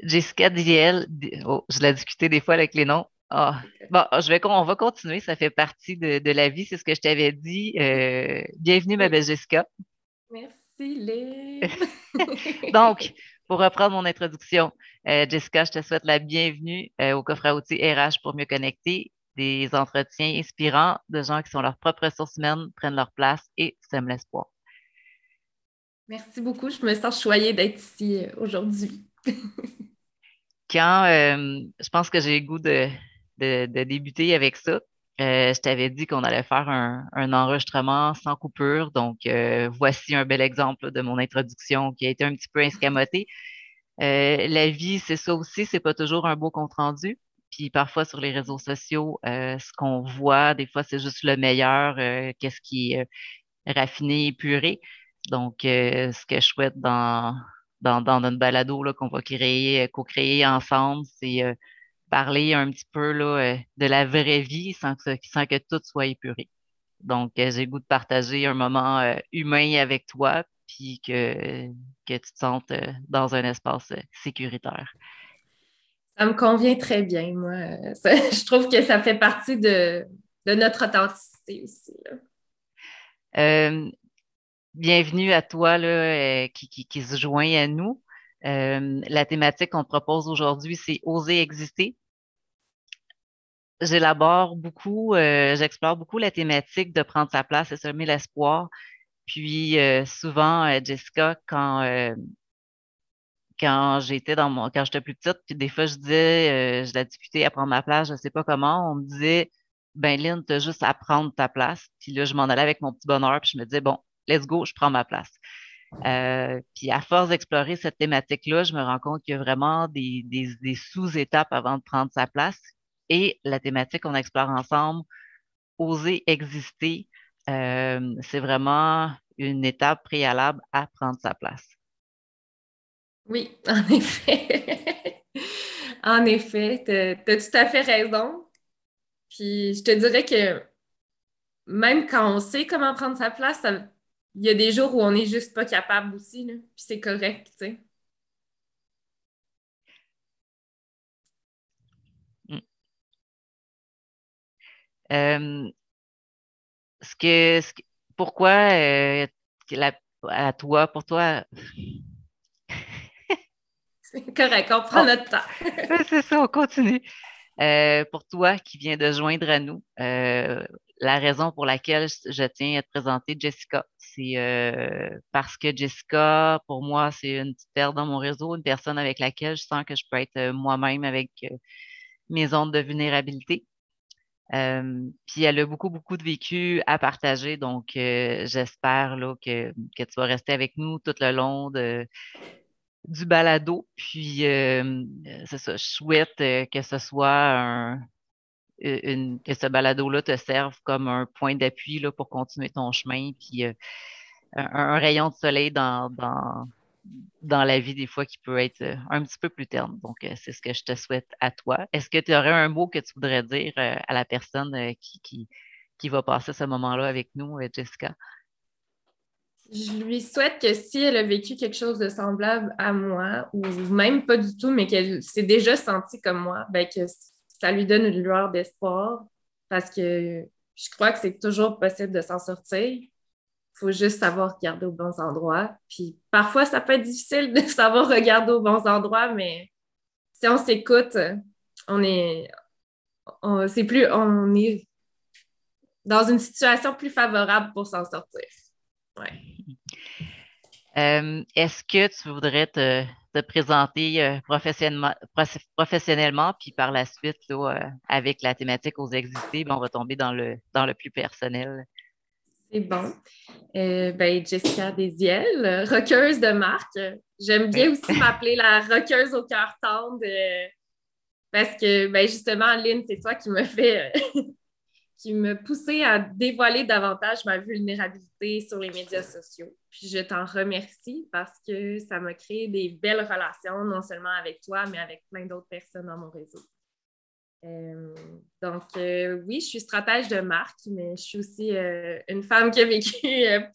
Jessica Diel, oh, je l'ai discuté des fois avec les noms. Ah, bon, je vais, on va continuer, ça fait partie de, la vie, c'est ce que je t'avais dit. Euh, bienvenue, ma belle Jessica. Merci, Lynn. Donc, pour reprendre mon introduction, euh, Jessica, je te souhaite la bienvenue euh, au coffre à outils RH pour mieux connecter, des entretiens inspirants de gens qui sont leurs propres ressources humaines, prennent leur place et sèment l'espoir. Merci beaucoup. Je me sens choyée d'être ici aujourd'hui. Quand je pense que j'ai le goût de, de, débuter avec ça. Euh, je t'avais dit qu'on allait faire un, enregistrement sans coupure. Donc, euh, voici un bel exemple de mon introduction qui a été un petit peu escamotée. Euh, la vie, c'est ça aussi, c'est pas toujours un beau compte-rendu. Puis parfois sur les réseaux sociaux, ce qu'on voit, des fois, c'est juste le meilleur, qu'est-ce qui est raffiné, épuré. Donc, ce que je souhaite dans, dans, dans notre balado qu'on va créer, co-créer ensemble, c'est parler un petit peu là, euh, de la vraie vie sans que, sans que tout soit épuré. Donc, euh, j'ai le goût de partager un moment euh, humain avec toi, puis que, que tu te sentes dans un espace sécuritaire. Ça me convient très bien, moi. je trouve que ça fait partie de, notre authenticité aussi. Bienvenue à toi là, qui, qui, qui, se joint à nous. Euh, la thématique qu'on propose aujourd'hui, c'est oser exister. J'élabore beaucoup, euh, j'explore beaucoup la thématique de prendre sa place et semer l'espoir. Puis euh, souvent, Jessica, quand quand j'étais dans mon quand j'étais plus petite, puis des fois je disais, je la discutais à prendre ma place, je sais pas comment, on me disait ben Lynn, t'as juste à prendre ta place. Puis là, je m'en allais avec mon petit bonheur, puis je me disais bon, let's go, je prends ma place. Euh, puis à force d'explorer cette thématique-là, je me rends compte qu'il y a vraiment des, sous-étapes avant de prendre sa place. Et la thématique qu'on explore ensemble, oser exister, euh, c'est vraiment une étape préalable à prendre sa place. Oui, en effet. en effet, tu as, tout à fait raison. Puis je te dirais que même quand on sait comment prendre sa place, ça, il y a des jours où on n'est juste pas capable aussi, là, puis c'est correct, tu sais. Mm. Euh, ce que, pourquoi euh, à toi, pour toi? C'est correct, on prend notre temps. c'est ça, on continue. Euh, pour toi qui viens de joindre à nous, la raison pour laquelle je tiens à te présenter Jessica, c'est euh, parce que Jessica, pour moi, c'est une petite paire dans mon réseau, une personne avec laquelle je sens que je peux être euh, moi-même avec euh, mes ondes de vulnérabilité. puis elle a beaucoup, beaucoup de vécu à partager, donc j'espère que tu vas rester avec nous tout le long de, du balado. Puis c'est ça, je souhaite que ce soit un, que ce balado-là te serve comme un point d'appui pour continuer ton chemin, puis euh, un, rayon de soleil dans, dans, la vie des fois qui peut être euh, un petit peu plus terne. Donc, euh, c'est ce que je te souhaite à toi. Est-ce que tu aurais un mot que tu voudrais dire à la personne qui, qui, va passer ce moment-là avec nous, Jessica? Je lui souhaite que si elle a vécu quelque chose de semblable à moi, ou même pas du tout, mais qu'elle s'est déjà sentie comme moi, ben que ça lui donne une lueur d'espoir parce que je crois que c'est toujours possible de s'en sortir. Il faut juste savoir regarder aux bons endroits. Puis parfois, ça peut être difficile de savoir regarder aux bons endroits, mais si on s'écoute, on est, c'est plus, on est dans une situation plus favorable pour s'en sortir. Ouais. Euh, est-ce que tu voudrais te, présenter euh, professionnellement, professionnellement, puis par la suite, euh, avec la thématique aux existés, ben, on va tomber dans le, dans le plus personnel. C'est bon. ben, Jessica Desiel, roqueuse de marque. J'aime bien aussi m'appeler la roqueuse au cœur tendre parce que, ben, justement, Lynn, c'est toi qui me fait qui me poussait à dévoiler davantage ma vulnérabilité sur les médias sociaux. Puis je t'en remercie parce que ça m'a créé des belles relations, non seulement avec toi, mais avec plein d'autres personnes dans mon réseau. Euh, donc, euh, oui, je suis stratège de marque, mais je suis aussi euh, une femme qui a vécu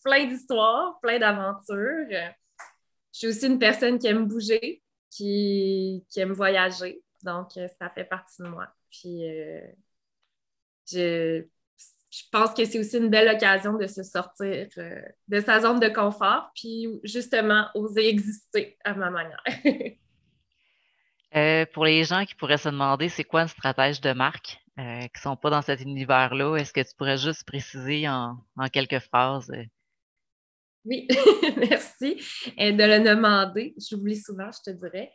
plein d'histoires, plein d'aventures. Je suis aussi une personne qui aime bouger. qui, qui aime voyager. Donc, ça fait partie de moi. Puis, je, je pense que c'est aussi une belle occasion de se sortir euh, de sa zone de confort, puis justement oser exister à ma manière. Euh, pour les gens qui pourraient se demander c'est quoi une stratège de marque euh, qui ne sont pas dans cet univers-là, est-ce que tu pourrais juste préciser en, quelques phrases? Oui, merci de le demander. J'oublie souvent, je te dirais.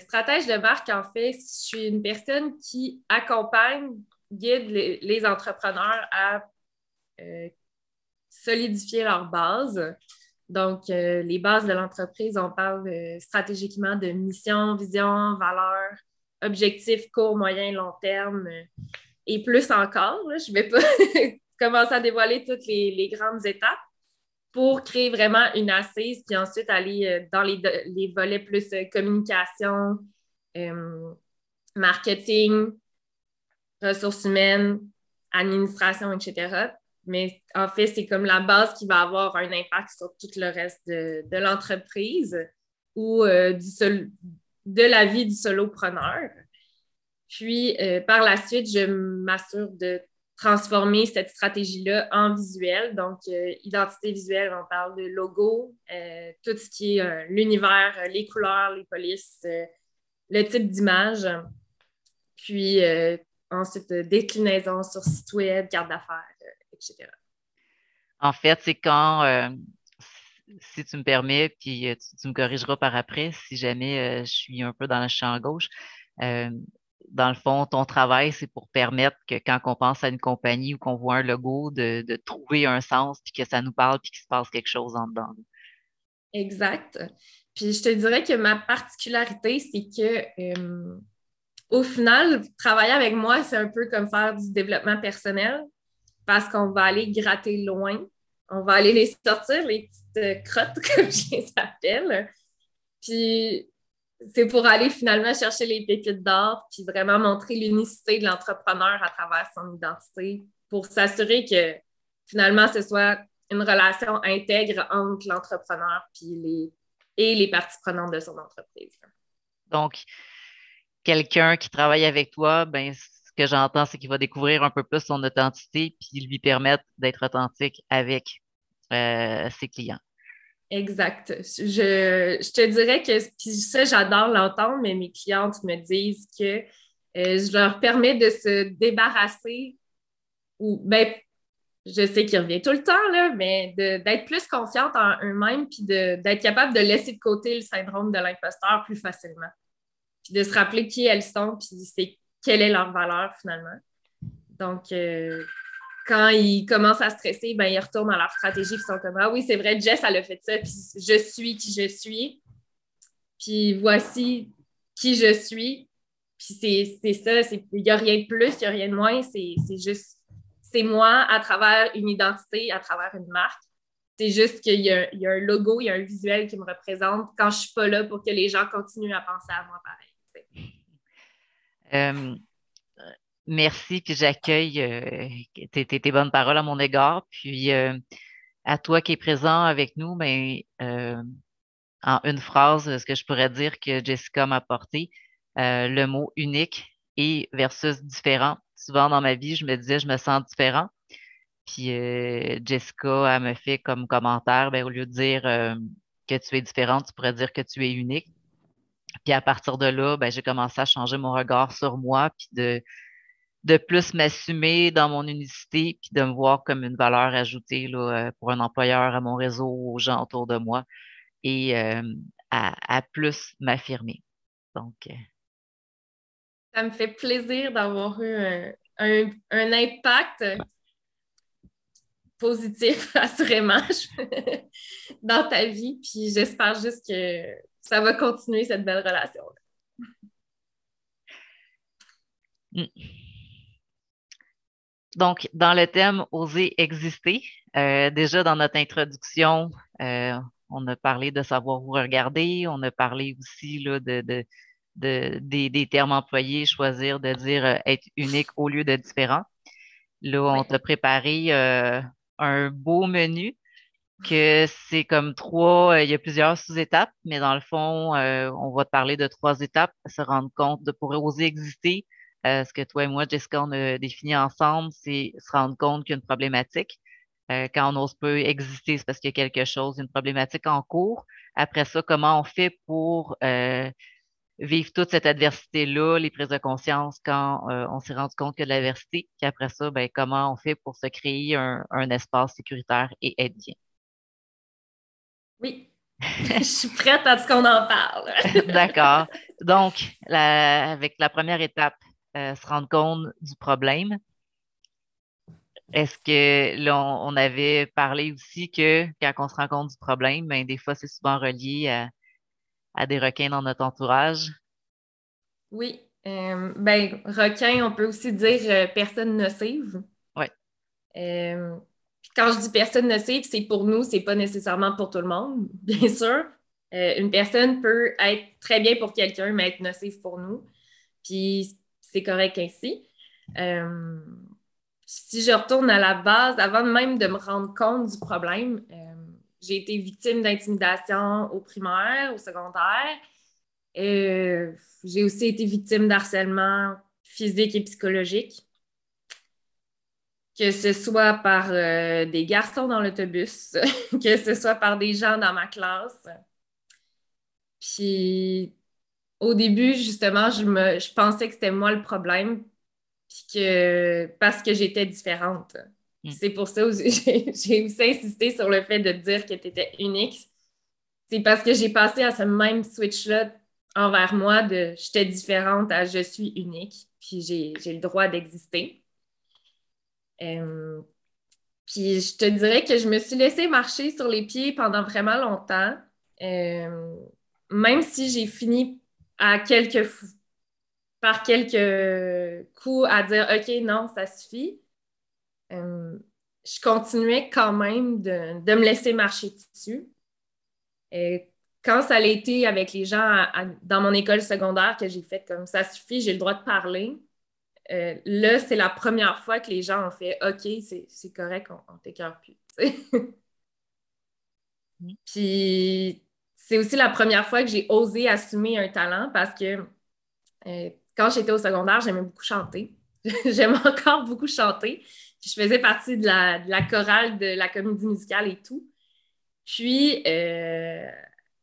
stratège de marque, en fait, je suis une personne qui accompagne guide les, entrepreneurs à euh, solidifier leur base. Donc, euh, les bases de l'entreprise, on parle euh, stratégiquement de mission, vision, valeur, objectif court, moyen, long terme et plus encore. je ne vais pas commencer à dévoiler toutes les, grandes étapes pour créer vraiment une assise, puis ensuite aller dans les, les volets plus communication, marketing, ressources humaines, administration, etc. Mais en fait, c'est comme la base qui va avoir un impact sur tout le reste de, l'entreprise ou euh, du de la vie du solopreneur. Puis, euh, par la suite, je m'assure de transformer cette stratégie-là en visuel. Donc, euh, identité visuelle, on parle de logo, tout ce qui est l'univers, les couleurs, les polices, le type d'image. Puis, ensuite euh, déclinaison sur site web, carte d'affaires, euh, etc. En fait, c'est quand, euh, si tu me permets, puis tu, me corrigeras par après si jamais je suis un peu dans le champ gauche. dans le fond, ton travail, c'est pour permettre que quand on pense à une compagnie ou qu'on voit un logo, de, de, trouver un sens, puis que ça nous parle, puis qu'il se passe quelque chose en dedans. Exact. Puis je te dirais que ma particularité, c'est que au final, travailler avec moi, c'est un peu comme faire du développement personnel parce qu'on va aller gratter loin. On va aller les sortir, les petites crottes, comme je les appelle. Puis c'est pour aller finalement chercher les pépites d'or, puis vraiment montrer l'unicité de l'entrepreneur à travers son identité pour s'assurer que finalement ce soit une relation intègre entre l'entrepreneur les, et les parties prenantes de son entreprise. Donc, quelqu'un qui travaille avec toi, ben, ce que j'entends, c'est qu'il va découvrir un peu plus son authenticité puis lui permettre d'être authentique avec euh, ses clients. Exact. Je, te dirais que ça, j'adore l'entendre, mais mes clientes me disent que euh, je leur permets de se débarrasser ou ben, je sais qu'il revient tout le temps, là, mais d'être plus confiante en eux-mêmes puis d'être capable de laisser de côté le syndrome de l'imposteur plus facilement de se rappeler qui elles sont, puis c'est quelle est leur valeur finalement. Donc, euh, quand ils commencent à stresser, ben, ils retournent dans leur stratégie, ils sont comme Ah oui, c'est vrai, Jess, elle a fait ça, puis je suis qui je suis. Puis voici qui je suis. Puis c'est ça, il n'y a rien de plus, il n'y a rien de moins, c'est juste, c'est moi à travers une identité, à travers une marque. C'est juste qu'il y, a un logo, il y a un visuel qui me représente quand je ne suis pas là pour que les gens continuent à penser à moi pareil. Euh, merci, puis j'accueille euh, tes, bonnes paroles à mon égard. Puis euh, à toi qui es présent avec nous, mais ben, en une phrase, ce que je pourrais dire que Jessica m'a apporté, le mot unique et versus différent. Souvent dans ma vie, je me disais, je me sens différent. Puis Jessica, me fait comme commentaire, ben, au lieu de dire que tu es différente, tu pourrais dire que tu es unique. Puis à partir de là, ben, j'ai commencé à changer mon regard sur moi, puis de, de plus m'assumer dans mon unicité, puis de me voir comme une valeur ajoutée là, euh, pour un employeur, à mon réseau, aux gens autour de moi, et euh, à, plus m'affirmer. Donc. Euh, Ça me fait plaisir d'avoir eu un, un, impact positif, assurément, dans ta vie. Puis j'espère juste que ça va continuer cette belle relation. Mm. Donc, dans le thème Oser exister, euh, déjà dans notre introduction, euh, on a parlé de savoir vous regarder, on a parlé aussi là, de, des, termes employés, choisir de dire euh, être unique au lieu de différent. Là, on t'a préparé un beau menu que c'est comme trois, il y a plusieurs sous-étapes, mais dans le fond, on va te parler de trois étapes, se rendre compte de pour oser exister. ce que toi et moi, Jessica, on a défini ensemble, c'est se rendre compte qu'il y a une problématique. quand on n'ose pas exister, c'est parce qu'il y a quelque chose, une problématique en cours. Après ça, comment on fait pour vivre toute cette adversité-là, les prises de conscience quand euh, on s'est rendu compte que de l'adversité, puis après ça, ben, comment on fait pour se créer un, espace sécuritaire et être bien? Oui, je suis prête à ce qu'on en parle. D'accord. Donc, avec la première étape, euh, se rendre compte du problème. Est-ce que là, on, avait parlé aussi que quand on se rend compte du problème, ben, des fois, c'est souvent relié à à des requins dans notre entourage? Oui. Euh, ben, requin, on peut aussi dire euh, personne nocive. Oui. Euh, quand je dis personne nocive, c'est pour nous, c'est pas nécessairement pour tout le monde, bien sûr. une personne peut être très bien pour quelqu'un, mais être nocive pour nous. Puis c'est correct ainsi. si je retourne à la base, avant même de me rendre compte du problème, j'ai été victime d'intimidation au primaire, au secondaire. Euh, j'ai aussi été victime d'harcèlement physique et psychologique, que ce soit par euh, des garçons dans l'autobus, que ce soit par des gens dans ma classe. Puis au début, justement, je, me, je pensais que c'était moi le problème, puis que parce que j'étais différente. Mm. C'est pour ça que j'ai aussi insisté sur le fait de dire que tu étais unique. C'est parce que j'ai passé à ce même switch-là envers moi de j'étais différente à je suis unique, puis j'ai le droit d'exister. Euh, puis je te dirais que je me suis laissée marcher sur les pieds pendant vraiment longtemps, euh, même si j'ai fini à quelques par quelques coups à dire OK, non, ça suffit. Euh, je continuais quand même de, me laisser marcher dessus. Et quand ça a été avec les gens dans mon école secondaire que j'ai fait comme ça suffit, j'ai le droit de parler, euh, là, c'est la première fois que les gens ont fait OK, c'est correct, on, on t'écœure plus. Mm. Puis c'est aussi la première fois que j'ai osé assumer un talent parce que euh, quand j'étais au secondaire, j'aimais beaucoup chanter. J'aime encore beaucoup chanter. Je faisais partie de la, chorale de la comédie musicale et tout. Puis, euh,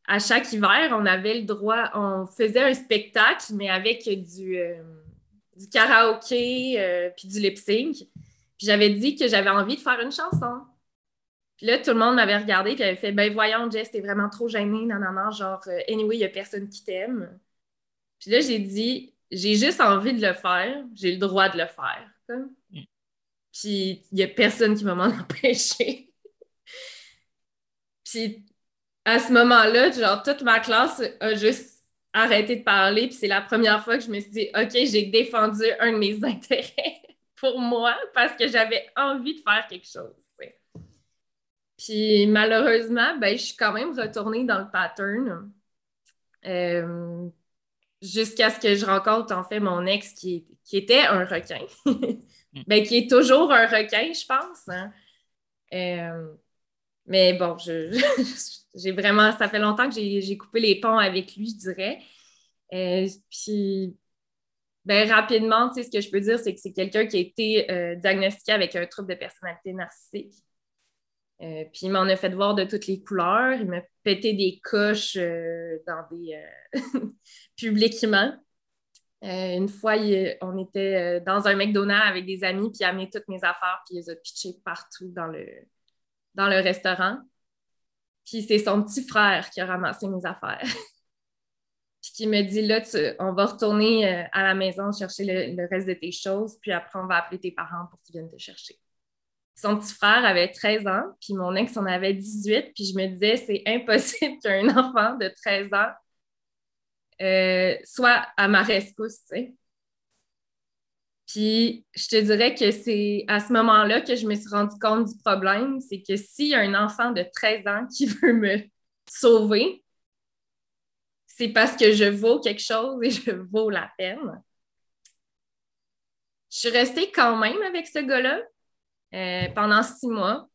à chaque hiver, on avait le droit, on faisait un spectacle, mais avec du, euh, du karaoké euh, puis du lip sync. Puis j'avais dit que j'avais envie de faire une chanson. Puis là, tout le monde m'avait regardé et avait fait Ben voyons, Jess, t'es vraiment trop gênée, non, non, non, genre, anyway, il n'y a personne qui t'aime. Puis là, j'ai dit j'ai juste envie de le faire, j'ai le droit de le faire. Puis il n'y a personne qui va m'en empêcher. Puis à ce moment-là, genre toute ma classe a juste arrêté de parler. Puis c'est la première fois que je me suis dit, OK, j'ai défendu un de mes intérêts pour moi parce que j'avais envie de faire quelque chose. Puis malheureusement, ben, je suis quand même retournée dans le pattern. Euh, jusqu'à ce que je rencontre en fait mon ex qui, était un requin. Mm. ben, qui est toujours un requin, je pense. Hein. Euh, mais bon, j'ai vraiment, ça fait longtemps que j'ai coupé les ponts avec lui, je dirais. Euh, puis, ben, rapidement, tu sais, ce que je peux dire, c'est que c'est quelqu'un qui a été euh, diagnostiqué avec un trouble de personnalité narcissique. Puis il m'en a fait voir de toutes les couleurs. Il m'a pété des coches dans des publiquement. Euh, une fois, on était dans un McDonald's avec des amis, puis il a amené toutes mes affaires, puis il les a pitchées partout dans le, dans le restaurant. Puis c'est son petit frère qui a ramassé mes affaires. puis qui me dit là, on va retourner à la maison chercher le, reste de tes choses, puis après, on va appeler tes parents pour qu'ils viennent te chercher. Son petit frère avait 13 ans, puis mon ex en avait 18, puis je me disais, c'est impossible qu'un enfant de 13 ans euh, soit à ma rescousse, tu sais. Puis je te dirais que c'est à ce moment-là que je me suis rendu compte du problème, c'est que s'il y a un enfant de 13 ans qui veut me sauver, c'est parce que je vaux quelque chose et je vaux la peine. Je suis restée quand même avec ce gars-là, euh, pendant six mois.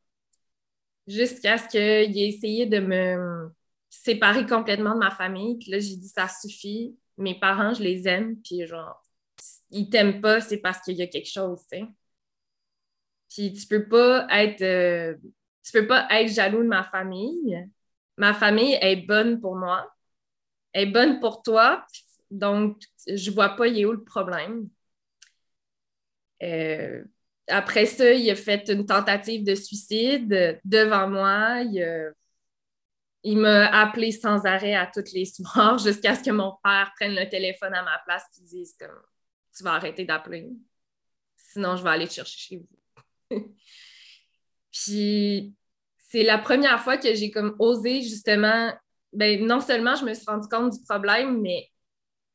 jusqu'à ce qu'il ait essayé de me séparer complètement de ma famille. Puis là, j'ai dit, ça suffit. Mes parents, je les aime. Puis genre, ils t'aiment pas, c'est parce qu'il y a quelque chose, tu sais. Puis tu peux pas être... Euh, tu peux pas être jaloux de ma famille. Ma famille est bonne pour moi. Elle est bonne pour toi. Donc, je vois pas, il est où le problème? Euh, après ça, il a fait une tentative de suicide devant moi. Il, m'a appelé sans arrêt à toutes les soirs jusqu'à ce que mon père prenne le téléphone à ma place et dise comme, Tu vas arrêter d'appeler. Sinon, je vais aller te chercher chez vous. Puis, c'est la première fois que j'ai comme osé justement, ben, non seulement je me suis rendu compte du problème, mais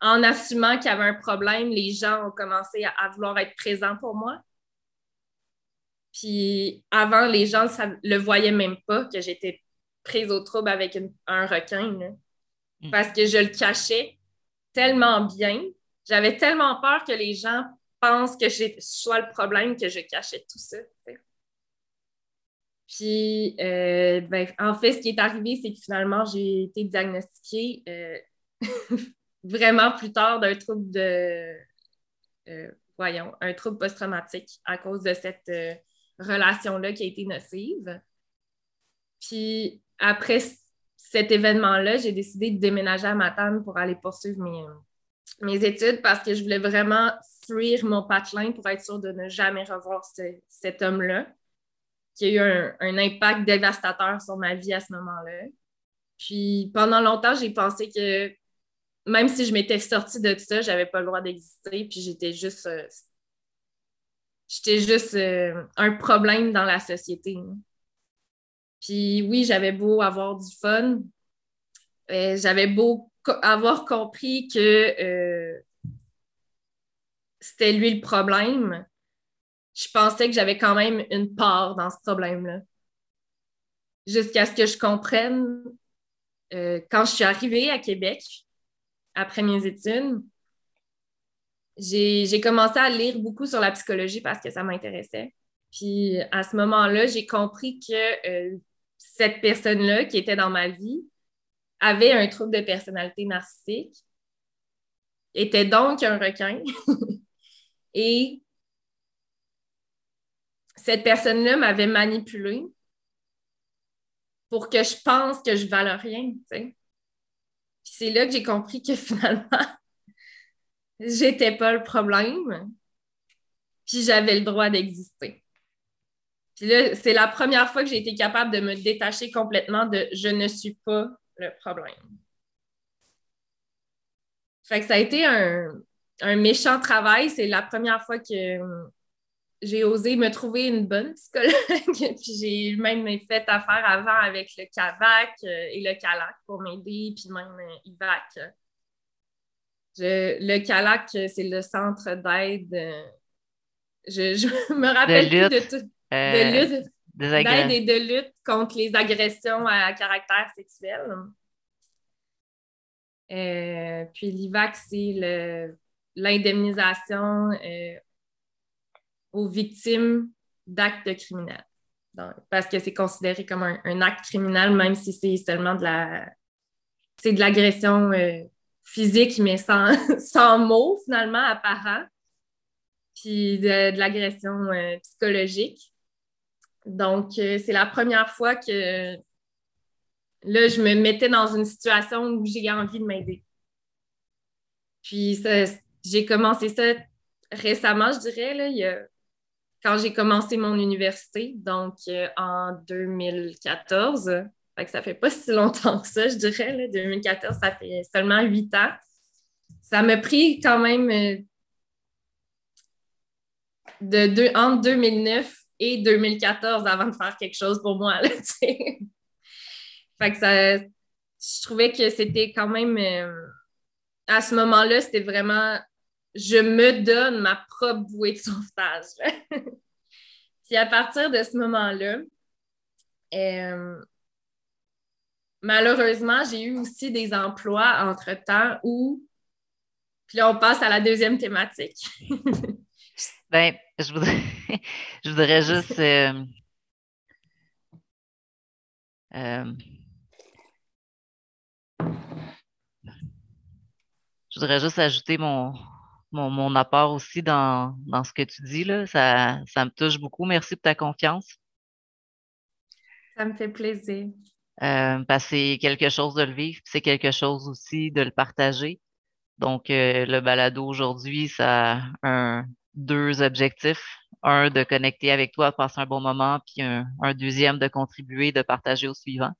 en assumant qu'il y avait un problème, les gens ont commencé à vouloir être présents pour moi. Puis avant, les gens ne le voyaient même pas que j'étais prise au trouble avec un requin. Mm. Parce que je le cachais tellement bien. J'avais tellement peur que les gens pensent que je sois le problème que je cachais tout ça. Puis, euh, ben, en fait, ce qui est arrivé, c'est que finalement, j'ai été diagnostiquée euh, vraiment plus tard d'un trouble de, euh, voyons, un trouble post-traumatique à cause de cette relation-là qui a été nocive. Puis après cet événement-là, j'ai décidé de déménager à Matane pour aller poursuivre mes, mes études parce que je voulais vraiment fuir mon patelin pour être sûre de ne jamais revoir cet homme-là, qui a eu un, impact dévastateur sur ma vie à ce moment-là. Puis pendant longtemps, j'ai pensé que même si je m'étais sortie de ça, j'avais pas le droit d'exister, puis j'étais juste euh, j'étais juste euh, un problème dans la société. Puis oui, j'avais beau avoir du fun, euh, j'avais beau avoir compris que euh, c'était lui le problème, je pensais que j'avais quand même une part dans ce problème-là. Jusqu'à ce que je comprenne, quand je suis arrivée à Québec, après mes études, j'ai commencé à lire beaucoup sur la psychologie parce que ça m'intéressait. Puis à ce moment-là, j'ai compris que euh, cette personne-là qui était dans ma vie avait un trouble de personnalité narcissique, était donc un requin. Et cette personne-là m'avait manipulée pour que je pense que je vale rien. Puis c'est là que j'ai compris que finalement, j'étais pas le problème, puis j'avais le droit d'exister. Puis là, c'est la première fois que j'ai été capable de me détacher complètement de je ne suis pas le problème. Fait que ça a été un, méchant travail. C'est la première fois que j'ai osé me trouver une bonne psychologue. puis j'ai même fait affaire avant avec le CAVAC euh, et le CALAC pour m'aider, puis même euh, IVAC le CALAC, c'est le centre d'aide. Euh, je, me rappelle plus de tout. De lutte. Euh, d'aide et de lutte contre les agressions à caractère sexuel. Euh, puis l'IVAC, c'est l'indemnisation aux victimes d'actes criminels. parce que c'est considéré comme un, acte criminel, même si c'est seulement de la c'est de l'agression physique, mais sans, sans mots, finalement, apparent, puis de, l'agression euh, psychologique. Donc, euh, c'est la première fois que là, je me mettais dans une situation où j'ai envie de m'aider. Puis, j'ai commencé ça récemment, je dirais, là, quand j'ai commencé mon université, donc euh, en 2014. Fait que ça fait pas si longtemps que ça, je dirais. 2014, ça fait seulement huit ans. Ça m'a pris quand même euh, de deux, entre 2009 et 2014 avant de faire quelque chose pour moi. Là, fait que ça, je trouvais que c'était quand même, euh, à ce moment-là, c'était vraiment, je me donne ma propre bouée de sauvetage. Puis à partir de ce moment-là, euh, malheureusement, j'ai eu aussi des emplois entre-temps où, puis là, on passe à la deuxième thématique. ben, je voudrais, je voudrais juste... Euh, Euh, je voudrais juste ajouter mon, mon, apport aussi dans, ce que tu dis. Là. Ça, ça me touche beaucoup. Merci pour ta confiance. Ça me fait plaisir. Euh, c'est quelque chose de le vivre, c'est quelque chose aussi de le partager. Donc, euh, le balado aujourd'hui, ça a deux objectifs. Un, de connecter avec toi, de passer un bon moment, puis un, deuxième, de contribuer, de partager au suivant.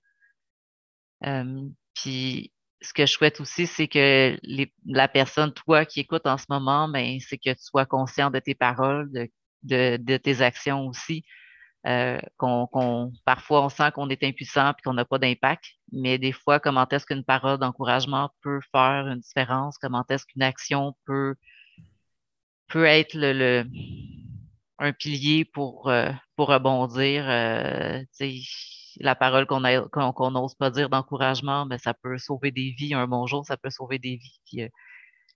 Euh, puis, ce que je souhaite aussi, c'est que la personne, toi qui écoutes en ce moment, ben, c'est que tu sois conscient de tes paroles, de tes actions aussi, euh, qu'on, parfois on sent qu'on est impuissant et qu'on n'a pas d'impact, mais des fois, comment est-ce qu'une parole d'encouragement peut faire une différence? Comment est-ce qu'une action peut, peut être le, un pilier pour, euh, pour rebondir? Euh, la parole qu'on n'ose pas dire d'encouragement, mais ben, ça peut sauver des vies. Un bonjour, ça peut sauver des vies. Puis,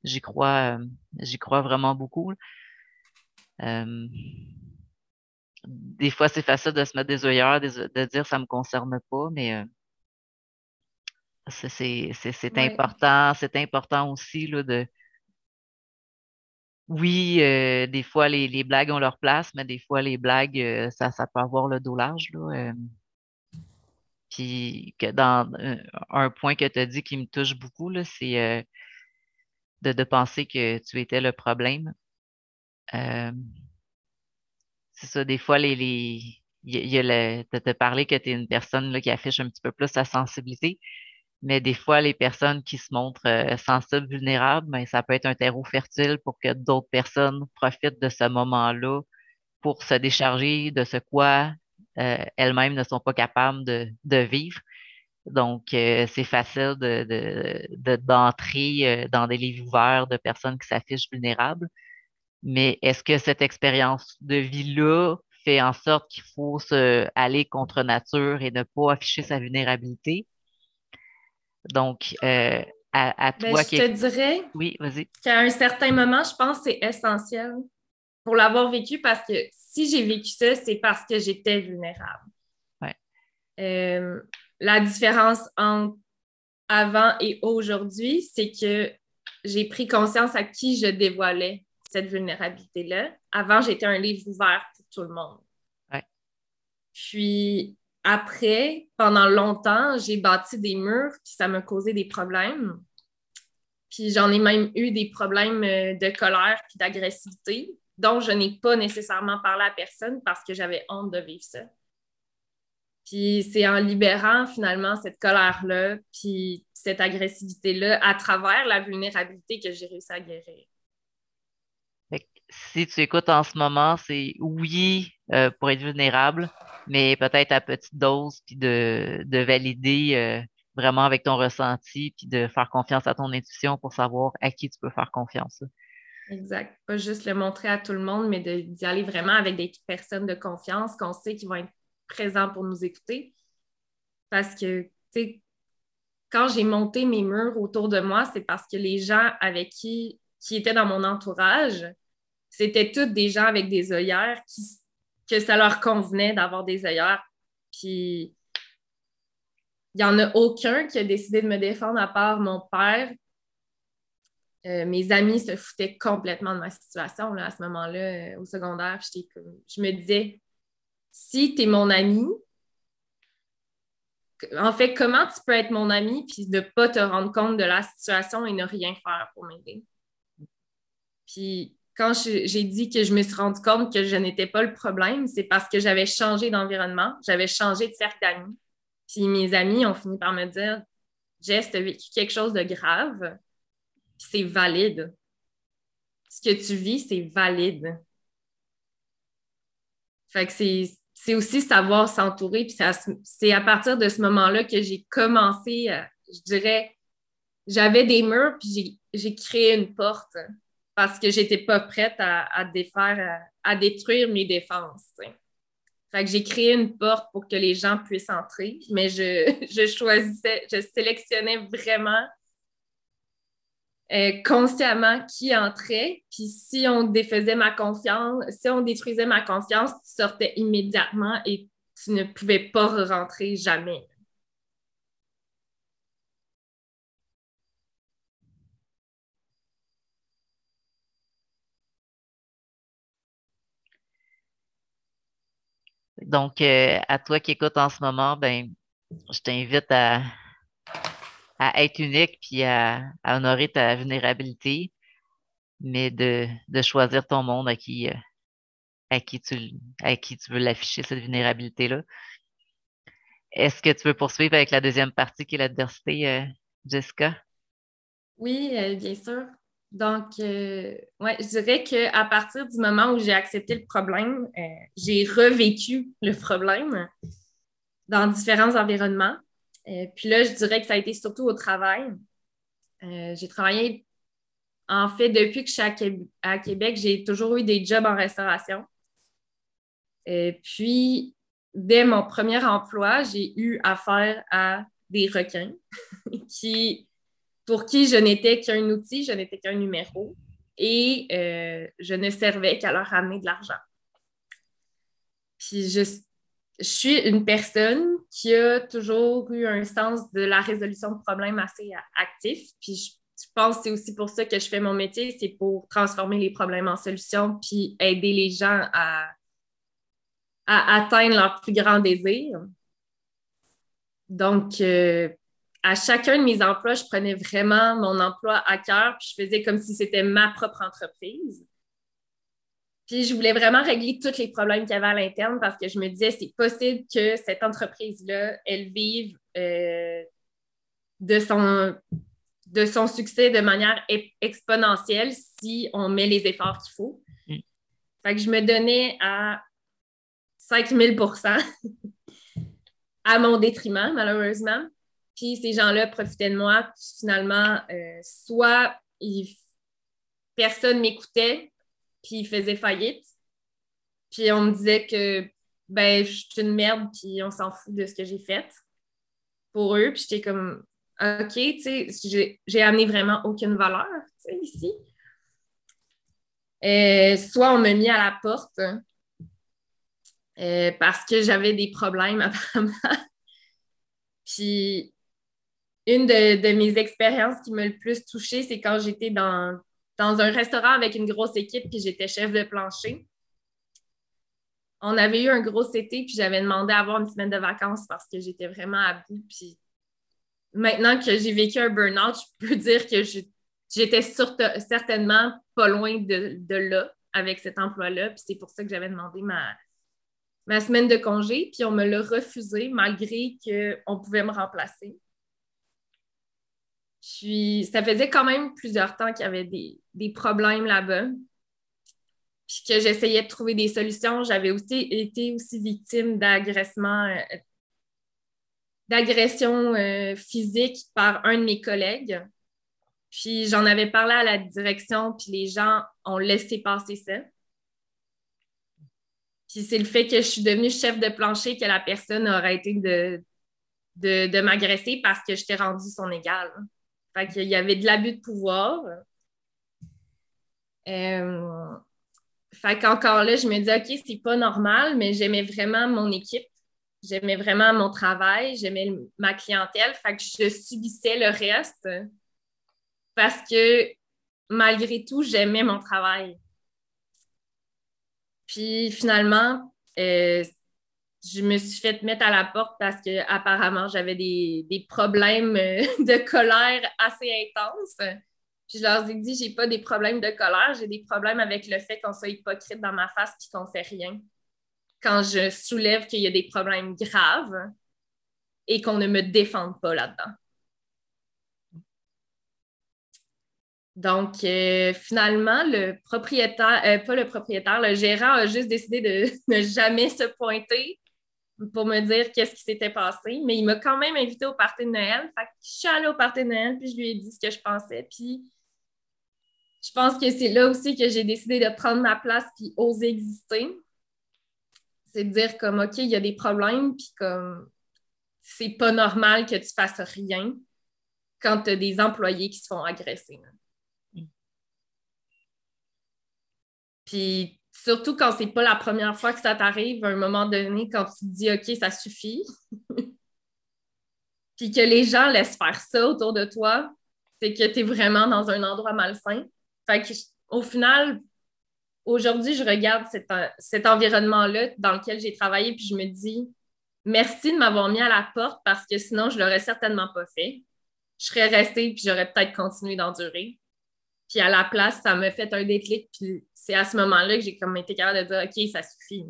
j'y crois, j'y crois vraiment beaucoup des fois, c'est facile de se mettre des œillères, de, dire ça me concerne pas, mais euh, c'est important. C'est important aussi là, de. Oui, euh, des fois, les, blagues ont leur place, mais des fois, les blagues, euh, ça, ça peut avoir le dos large. Là, puis que dans un point que tu as dit qui me touche beaucoup, c'est de, de, penser que tu étais le problème c'est ça, des fois, les, les il y a le, te parlé que tu es une personne là, qui affiche un petit peu plus sa sensibilité, mais des fois, les personnes qui se montrent euh, sensibles, vulnérables, ben, ça peut être un terreau fertile pour que d'autres personnes profitent de ce moment-là pour se décharger de ce quoi euh, elles-mêmes ne sont pas capables de, de vivre. Donc, euh, c'est facile de, d'entrer dans des livres ouverts de personnes qui s'affichent vulnérables. Mais est-ce que cette expérience de vie-là fait en sorte qu'il faut se aller contre nature et ne pas afficher sa vulnérabilité? Donc, euh, à, ben, toi qui. Je te dirais oui, qu'à un certain moment, je pense que c'est essentiel pour l'avoir vécu parce que si j'ai vécu ça, c'est parce que j'étais vulnérable. Ouais. Euh, la différence entre avant et aujourd'hui, c'est que j'ai pris conscience à qui je dévoilais cette vulnérabilité-là. Avant, j'étais un livre ouvert pour tout le monde. Puis après, pendant longtemps, j'ai bâti des murs, puis ça m'a causé des problèmes. Puis j'en ai même eu des problèmes euh, de colère puis d'agressivité, dont je n'ai pas nécessairement parlé à personne parce que j'avais honte de vivre ça. Puis c'est en libérant finalement cette colère-là, puis cette agressivité-là à travers la vulnérabilité que j'ai réussi à guérir si tu écoutes en ce moment, c'est oui euh, pour être vulnérable, mais peut-être à petite dose, puis de, de valider euh, vraiment avec ton ressenti, puis de faire confiance à ton intuition pour savoir à qui tu peux faire confiance. Exact. Pas juste le montrer à tout le monde, mais d'y aller vraiment avec des personnes de confiance qu'on sait qui vont être présents pour nous écouter. Parce que, tu sais, quand j'ai monté mes murs autour de moi, c'est parce que les gens avec qui, qui étaient dans mon entourage, c'était tous des gens avec des œillères que ça leur convenait d'avoir des œillères. Puis il n'y en a aucun qui a décidé de me défendre à part mon père. Euh, mes amis se foutaient complètement de ma situation là, à ce moment-là, euh, au secondaire. Je me disais, si tu es mon ami, en fait, comment tu peux être mon ami puis ne pas te rendre compte de la situation et ne rien faire pour m'aider? Puis quand j'ai dit que je me suis rendu compte que je n'étais pas le problème, c'est parce que j'avais changé d'environnement, j'avais changé de cercle d'amis. Puis mes amis ont fini par me dire Jess, tu as vécu quelque chose de grave, c'est valide. Ce que tu vis, c'est valide. Fait que c'est aussi savoir s'entourer. Puis c'est à partir de ce moment-là que j'ai commencé, je dirais, j'avais des murs, puis j'ai créé une porte parce que j'étais pas prête à, défaire, à, détruire mes défenses. J'ai créé une porte pour que les gens puissent entrer, mais je, je sélectionnais vraiment euh, consciemment qui entrait. Puis si on défaisait ma confiance, si on détruisait ma confiance, tu sortais immédiatement et tu ne pouvais pas rentrer jamais. Donc, euh, à toi qui écoutes en ce moment, ben, je t'invite à, à être unique puis à, honorer ta vulnérabilité, mais de, de choisir ton monde à qui, euh, à qui tu, à qui tu veux l'afficher, cette vulnérabilité-là. Est-ce que tu veux poursuivre avec la deuxième partie qui est l'adversité, euh, Jessica? Oui, bien sûr. Donc, ouais, je dirais qu'à partir du moment où j'ai accepté le problème, j'ai revécu le problème dans différents environnements. Euh, puis là, je dirais que ça a été surtout au travail. Euh, j'ai travaillé, en fait, depuis que je suis à, Québec, j'ai toujours eu des jobs en restauration. Euh, puis, dès mon premier emploi, j'ai eu affaire à des requins qui, pour qui je n'étais qu'un outil, je n'étais qu'un numéro et je ne servais qu'à leur ramener de l'argent. Puis je, suis une personne qui a toujours eu un sens de la résolution de problèmes assez actif. Puis je, pense que c'est aussi pour ça que je fais mon métier, c'est pour transformer les problèmes en solutions puis aider les gens à, atteindre leur plus grand désir. Donc, euh, à chacun de mes emplois, je prenais vraiment mon emploi à cœur, puis je faisais comme si c'était ma propre entreprise. Puis je voulais vraiment régler tous les problèmes qu'il y avait à l'interne parce que je me disais, c'est possible que cette entreprise-là, elle vive euh, de, son, de son succès de manière exponentielle si on met les efforts qu'il faut. Mm. Fait que je me donnais à 5000% à mon détriment, malheureusement. Puis ces gens-là profitaient de moi. Puis finalement, euh, soit personne ne m'écoutait, puis il faisait faillite. Puis on me disait que ben je suis une merde, puis on s'en fout de ce que j'ai fait pour eux. Puis j'étais comme OK, tu sais, j'ai amené vraiment aucune valeur, ici. Euh, soit on m'a mis à la porte euh, parce que j'avais des problèmes apparemment. Puis une de, mes expériences qui m'a le plus touchée, c'est quand j'étais dans, dans un restaurant avec une grosse équipe, puis j'étais chef de plancher. On avait eu un gros été, puis j'avais demandé à avoir une semaine de vacances parce que j'étais vraiment à bout. Puis maintenant que j'ai vécu un burn-out, je peux dire que j'étais certainement pas loin de, là avec cet emploi-là. Puis c'est pour ça que j'avais demandé ma, ma semaine de congé, puis on me l'a refusé malgré qu'on pouvait me remplacer. Puis ça faisait quand même plusieurs temps qu'il y avait des, problèmes là-bas. Puis que j'essayais de trouver des solutions. J'avais aussi été aussi victime d'agressements, euh, d'agression euh, physique par un de mes collègues. Puis j'en avais parlé à la direction, puis les gens ont laissé passer ça. Puis c'est le fait que je suis devenue chef de plancher que la personne aurait arrêté de, de, m'agresser parce que je t'ai rendu son égal. Fait qu'il y avait de l'abus de pouvoir. Euh, fait qu'encore là, je me dis, OK, c'est pas normal, mais j'aimais vraiment mon équipe. J'aimais vraiment mon travail, j'aimais ma clientèle. Fait que je subissais le reste parce que malgré tout, j'aimais mon travail. Puis finalement, euh, je me suis fait mettre à la porte parce que apparemment j'avais des, problèmes euh, de colère assez intenses. je leur ai dit j'ai pas des problèmes de colère, j'ai des problèmes avec le fait qu'on soit hypocrite dans ma face et qu'on fait rien. Quand je soulève qu'il y a des problèmes graves et qu'on ne me défende pas là-dedans. Donc, euh, finalement, le propriétaire, euh, pas le propriétaire, le gérant a juste décidé de ne jamais se pointer pour me dire qu'est-ce qui s'était passé. Mais il m'a quand même invité au party de Noël. Fait que je suis allée au party de Noël, puis je lui ai dit ce que je pensais. Puis je pense que c'est là aussi que j'ai décidé de prendre ma place puis oser exister. C'est de dire comme OK, il y a des problèmes, puis comme c'est pas normal que tu fasses rien quand tu as des employés qui se font agresser. Mm. Puis Surtout quand c'est pas la première fois que ça t'arrive, à un moment donné, quand tu te dis OK, ça suffit. Puis que les gens laissent faire ça autour de toi, c'est que tu es vraiment dans un endroit malsain. Fait que, au final, aujourd'hui, je regarde cet, cet environnement-là dans lequel j'ai travaillé, puis je me dis merci de m'avoir mis à la porte parce que sinon, je l'aurais certainement pas fait. Je serais restée, puis j'aurais peut-être continué d'endurer. Puis à la place, ça m'a fait un déclic, puis c'est à ce moment-là que j'ai comme été capable de dire OK, ça suffit.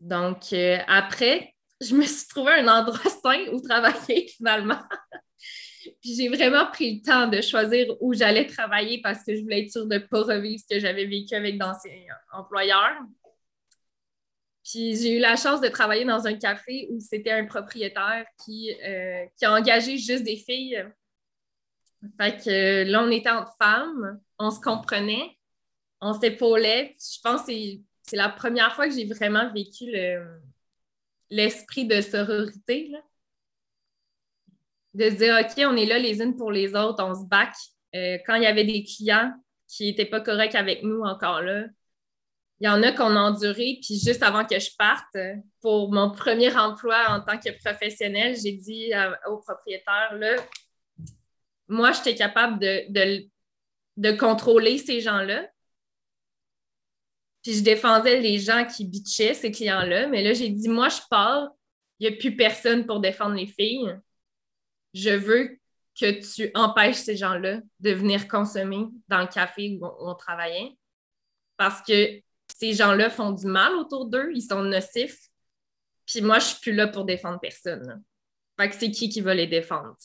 Donc, euh, après, je me suis trouvé un endroit sain où travailler finalement. Puis j'ai vraiment pris le temps de choisir où j'allais travailler parce que je voulais être sûre de ne pas revivre ce que j'avais vécu avec d'anciens employeurs. Puis j'ai eu la chance de travailler dans un café où c'était un propriétaire qui, euh, qui a engagé juste des filles. Fait que là, on était entre femmes, on se comprenait, on s'épaulait. Je pense que c'est la première fois que j'ai vraiment vécu l'esprit de sororité. De se dire, OK, on est là les unes pour les autres, on se back. Euh, quand il y avait des clients qui n'étaient pas corrects avec nous encore là, il y en a qu'on a enduré, puis juste avant que je parte, pour mon premier emploi en tant que professionnel, j'ai dit au propriétaire, là, moi, j'étais capable de, de, contrôler ces gens-là. Puis je défendais les gens qui bitchaient, ces clients-là. Mais là, j'ai dit, moi, je pars, il n'y a plus personne pour défendre les filles. Je veux que tu empêches ces gens-là de venir consommer dans le café où on travaillait. Parce que ces gens-là font du mal autour d'eux, ils sont nocifs. Puis moi, je suis plus là pour défendre personne. Fait que c'est qui qui va les défendre.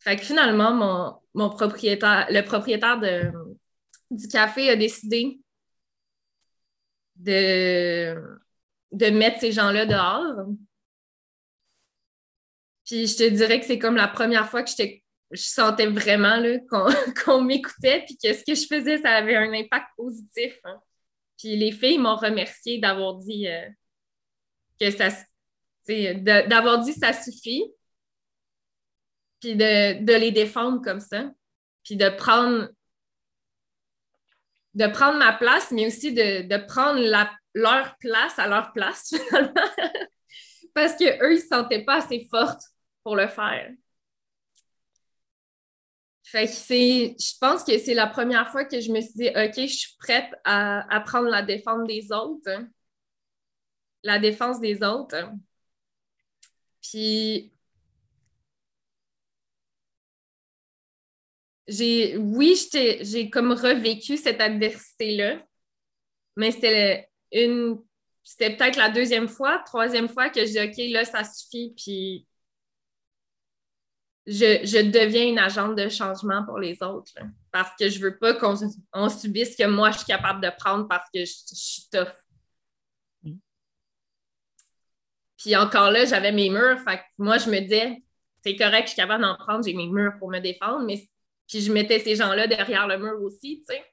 Fait que finalement, mon, propriétaire, le propriétaire de, du café a décidé de, de mettre ces gens-là dehors. Puis je te dirais que c'est comme la première fois que j'étais je sentais vraiment qu'on m'écoutait puis que ce que je faisais, ça avait un impact positif. Hein. Puis les filles m'ont remercié d'avoir dit euh, que ça d'avoir dit ça suffit, puis de, les défendre comme ça, puis de prendre de prendre ma place, mais aussi de, prendre leur place à leur place, finalement. Parce qu'eux, ils ne se sentaient pas assez fortes pour le faire. Fait que c'est, je pense que c'est la première fois que je me suis dit, OK, je suis prête à, prendre la défense des autres. La défense des autres. Puis, j'ai, oui, j'ai comme revécu cette adversité-là, mais c'était une, c'était peut-être la deuxième fois, troisième fois que je dis, OK, là, ça suffit, puis je, deviens une agente de changement pour les autres. parce que je veux pas qu'on subisse ce que moi je suis capable de prendre parce que je, suis tough. Mm. Puis encore là, j'avais mes murs. Fait moi, je me disais, c'est correct, je suis capable d'en prendre, j'ai mes murs pour me défendre, mais puis je mettais ces gens-là derrière le mur aussi, tu sais.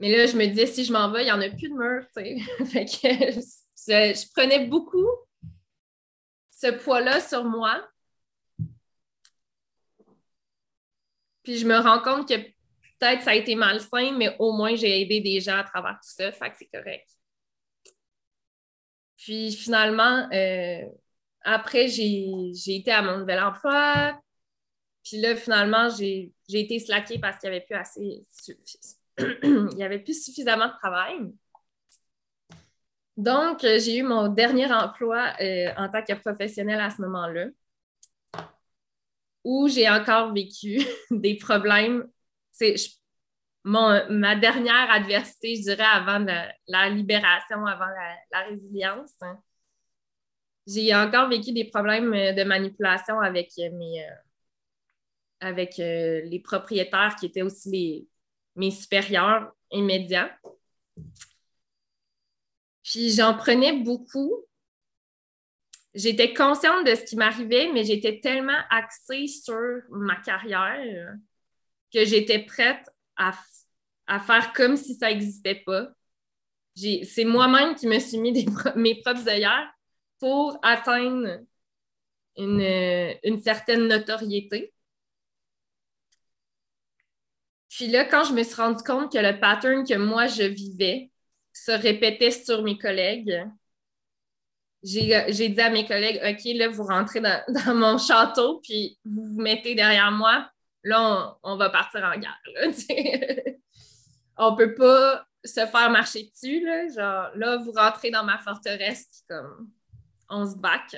Mais là, je me disais, si je m'en vais, il n'y en a plus de mur, tu sais. fait que je prenais beaucoup ce poids-là sur moi Puis je me rends compte que peut-être ça a été malsain, mais au moins j'ai aidé des gens à travers tout ça, fait que c'est correct. Puis finalement, euh, après, j'ai été à mon nouvel emploi. Puis là, finalement, j'ai été slackée parce qu'il n'y avait plus assez. Il avait plus suffisamment de travail. Donc, j'ai eu mon dernier emploi euh, en tant que professionnelle à ce moment-là où j'ai encore vécu des problèmes. C'est ma dernière adversité, je dirais, avant la, libération, avant la, résilience. J'ai encore vécu des problèmes euh, de manipulation avec euh, mes euh, avec les propriétaires qui étaient aussi mes supérieurs immédiats. Puis j'en prenais beaucoup j'étais consciente de ce qui m'arrivait, mais j'étais tellement axée sur ma carrière que j'étais prête à, faire comme si ça n'existait pas. C'est moi-même qui me suis mis mes propres œillères pour atteindre une, une certaine notoriété. Puis là, quand je me suis rendu compte que le pattern que moi je vivais se répétait sur mes collègues, j'ai dit à mes collègues, OK, là, vous rentrez dans, mon château, puis vous vous mettez derrière moi, là, on, va partir en guerre. on ne peut pas se faire marcher dessus. Là, genre, là, vous rentrez dans ma forteresse, comme on se back.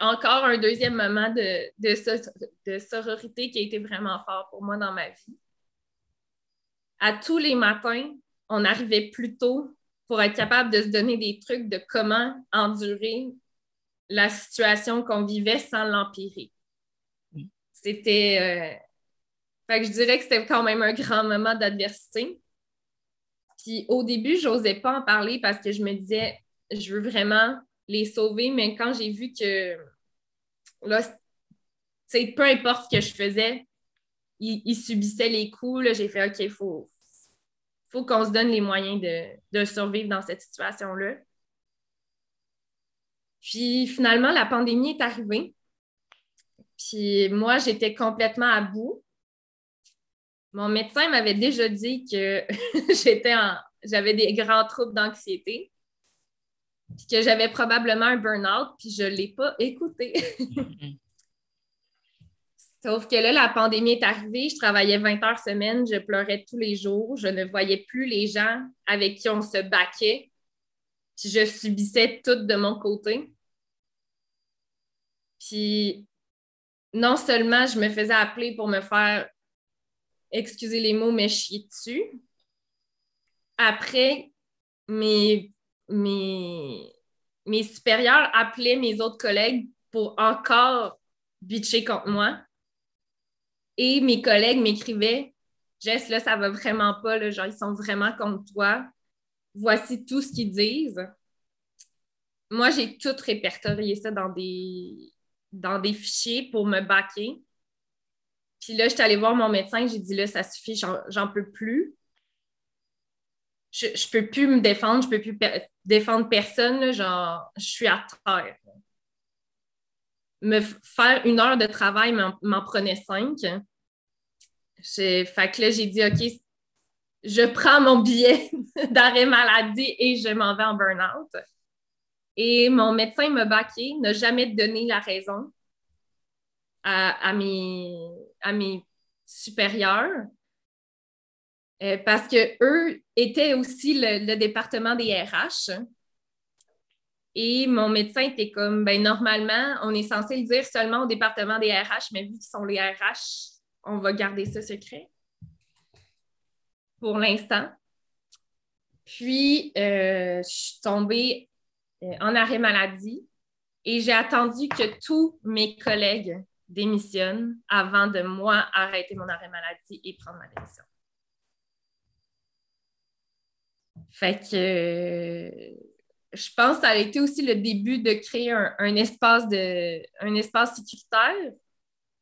encore un deuxième moment de, de, sororité qui a été vraiment fort pour moi dans ma vie. À tous les matins, on arrivait plus tôt pour être capable de se donner des trucs de comment endurer la situation qu'on vivait sans l'empirer. C'était. Euh, je dirais que c'était quand même un grand moment d'adversité. Puis au début, je n'osais pas en parler parce que je me disais, je veux vraiment les sauver, mais quand j'ai vu que là, peu importe ce que je faisais, ils, subissaient les coups, j'ai fait OK, il faut, faut qu'on se donne les moyens de, survivre dans cette situation-là. Puis finalement, la pandémie est arrivée. Puis moi, j'étais complètement à bout. Mon médecin m'avait déjà dit que j'étais j'avais des grands troubles d'anxiété, puis que j'avais probablement un burn-out, puis je ne l'ai pas écouté. Sauf que là, la pandémie est arrivée, je travaillais 20 heures semaine, je pleurais tous les jours, je ne voyais plus les gens avec qui on se baquait, puis je subissais tout de mon côté. Puis non seulement je me faisais appeler pour me faire, excusez les mots, mais chier dessus. Après, mes, mes, mes supérieurs appelaient mes autres collègues pour encore bitcher contre moi. Et mes collègues m'écrivaient Jess, là, ça va vraiment pas, là, genre, ils sont vraiment contre toi. Voici tout ce qu'ils disent. Moi, j'ai tout répertorié ça dans des, dans des fichiers pour me baquer. Puis là, je suis allée voir mon médecin, j'ai dit là, ça suffit, j'en peux plus. Je, je peux plus me défendre, je peux plus défendre personne, genre, je suis à terre me faire une heure de travail m'en prenait cinq. Fait que là, j'ai dit, OK, je prends mon billet d'arrêt maladie et je m'en vais en burn-out. Et mon médecin m'a baqué, n'a jamais donné la raison à, mes, supérieurs. Euh, parce qu'eux étaient aussi le, le, département des RH. Et mon médecin était comme, ben normalement, on est censé le dire seulement au département des RH, mais vu qu'ils sont les RH, on va garder ça secret pour l'instant. Puis, euh, je suis tombée euh, en arrêt maladie et j'ai attendu que tous mes collègues démissionnent avant de moi arrêter mon arrêt maladie et prendre ma démission. Fait que je pense que ça a été aussi le début de créer un, espace, de, un espace sécuritaire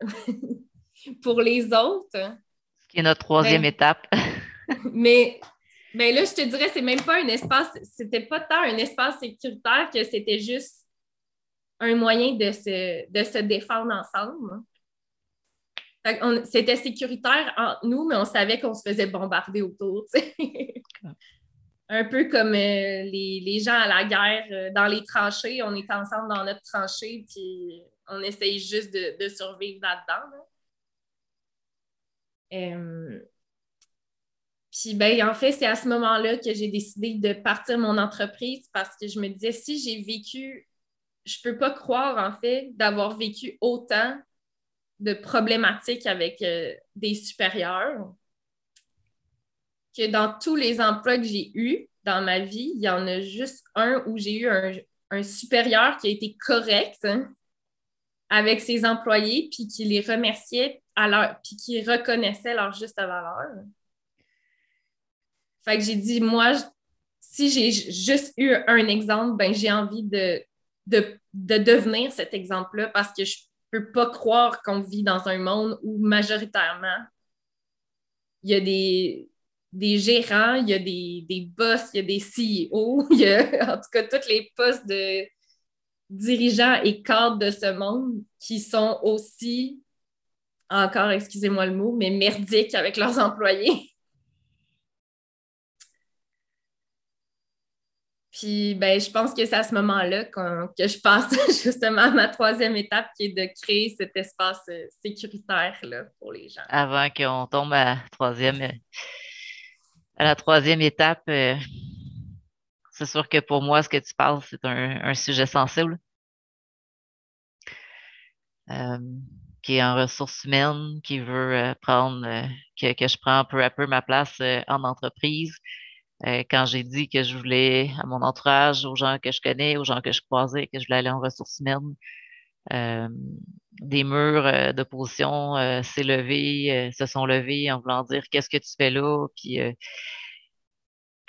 pour les autres. Ce qui est notre troisième étape. mais, mais là, je te dirais, c'est même pas un espace, c'était pas tant un espace sécuritaire que c'était juste un moyen de se, de se défendre ensemble. C'était sécuritaire entre nous, mais on savait qu'on se faisait bombarder autour un peu comme euh, les, gens à la guerre euh, dans les tranchées. On est ensemble dans notre tranchée, puis on essaye juste de, survivre là-dedans. Euh, puis, ben, en fait, c'est à ce moment-là que j'ai décidé de partir mon entreprise parce que je me disais, si j'ai vécu, je peux pas croire, en fait, d'avoir vécu autant de problématiques avec des supérieurs que dans tous les emplois que j'ai eus dans ma vie, il y en a juste un où j'ai eu un, supérieur qui a été correct avec ses employés, puis qui les remerciait à leur, puis qui reconnaissait leur juste valeur. Fait que j'ai dit, moi, si j'ai juste eu un exemple, ben j'ai envie de, de, de, devenir cet exemple-là parce que je ne peux pas croire qu'on vit dans un monde où majoritairement il y a des, des gérants, il y a des, des boss, il y a des CEO, il y a en tout cas tous les postes de dirigeants et cadres de ce monde qui sont aussi, encore, excusez-moi le mot, mais merdiques avec leurs employés. Puis ben, je pense que c'est à ce moment-là que je passe justement à ma troisième étape qui est de créer cet espace euh, sécuritaire là, pour les gens. Avant qu'on tombe à troisième, à la troisième étape, euh, c'est sûr que pour moi, ce que tu parles, c'est un, sujet sensible. Euh, qui est en ressources humaines, qui veut prendre, que, que, je prends peu à peu ma place en entreprise, euh, quand j'ai dit que je voulais à mon entourage, aux gens que je connais, aux gens que je croisais, que je voulais aller en ressources humaines, euh, des murs euh, d'opposition s'est levé, se sont levés en voulant dire qu'est-ce que tu fais là, puis